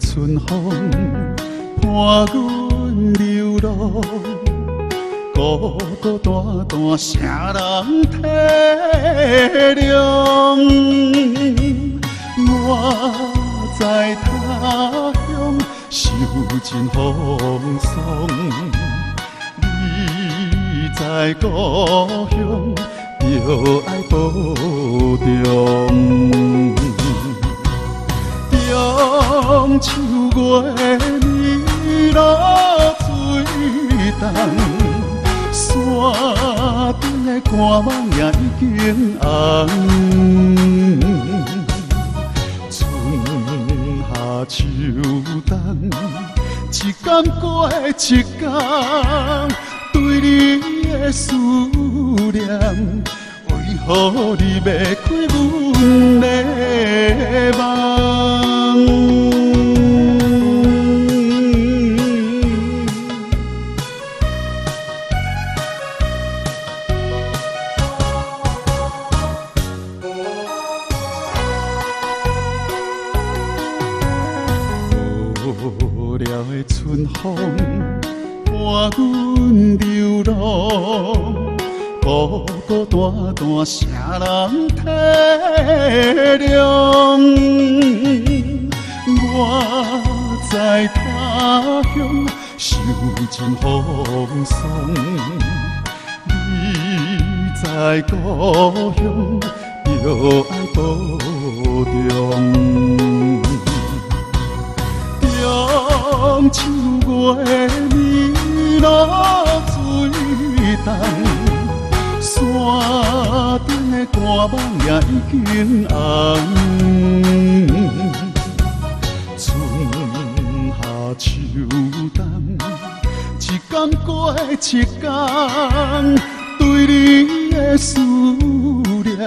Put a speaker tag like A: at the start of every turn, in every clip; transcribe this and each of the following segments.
A: 春风伴阮流浪，孤孤单单谁人体谅？我在他乡受尽风霜，你在故乡着爱保重。秋月暝落水重，山顶的寒芒也已经红。春夏秋冬，一天过一天，对你的思念，为何你袂开阮的梦？的春风伴阮流浪，孤孤单单谁人体谅？我在他乡受尽风霜，你在故乡着。爱保重。中秋月暝落水重，山顶的寒芒也已经红。春夏秋冬，一天过一天，对你的思念，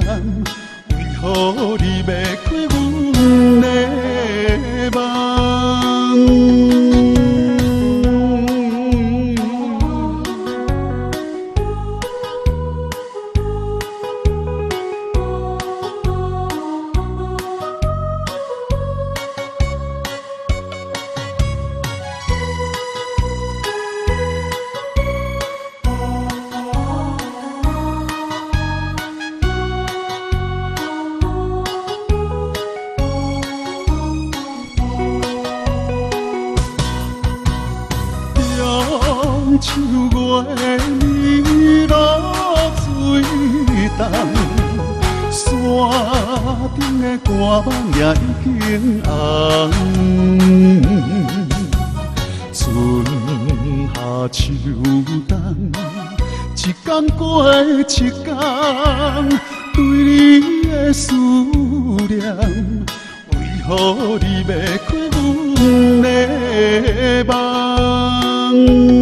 A: 为何你袂开阮的梦？秋月暝落水重，山顶的寒芒也已经红。春夏秋冬，一天过一天，对你的思念，为何你袂开阮的梦？